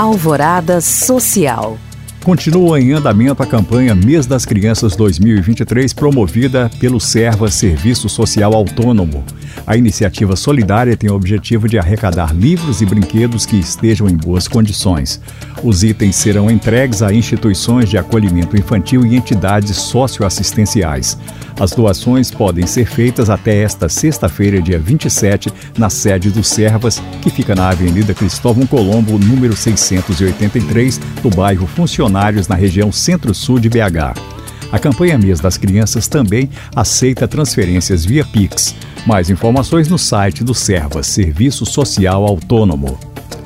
Alvorada Social. Continua em andamento a campanha Mês das Crianças 2023, promovida pelo Serva Serviço Social Autônomo. A iniciativa solidária tem o objetivo de arrecadar livros e brinquedos que estejam em boas condições. Os itens serão entregues a instituições de acolhimento infantil e entidades socioassistenciais. As doações podem ser feitas até esta sexta-feira, dia 27, na sede do Servas, que fica na Avenida Cristóvão Colombo, número 683, do bairro Funcionários, na região centro-sul de BH. A campanha Mês das Crianças também aceita transferências via Pix. Mais informações no site do Servas, Serviço Social Autônomo.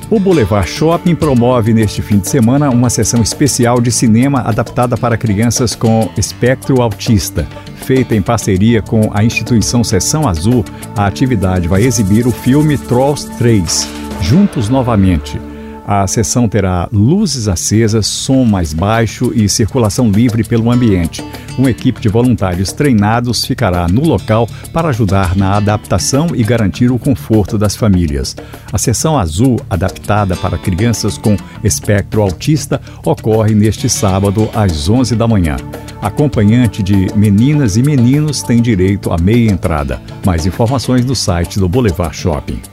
O Boulevard Shopping promove neste fim de semana uma sessão especial de cinema adaptada para crianças com espectro autista. Feita em parceria com a instituição Sessão Azul, a atividade vai exibir o filme Trolls 3, Juntos Novamente. A sessão terá luzes acesas, som mais baixo e circulação livre pelo ambiente. Uma equipe de voluntários treinados ficará no local para ajudar na adaptação e garantir o conforto das famílias. A sessão azul, adaptada para crianças com espectro autista, ocorre neste sábado às 11 da manhã. Acompanhante de meninas e meninos tem direito a meia entrada. Mais informações no site do Boulevard Shopping.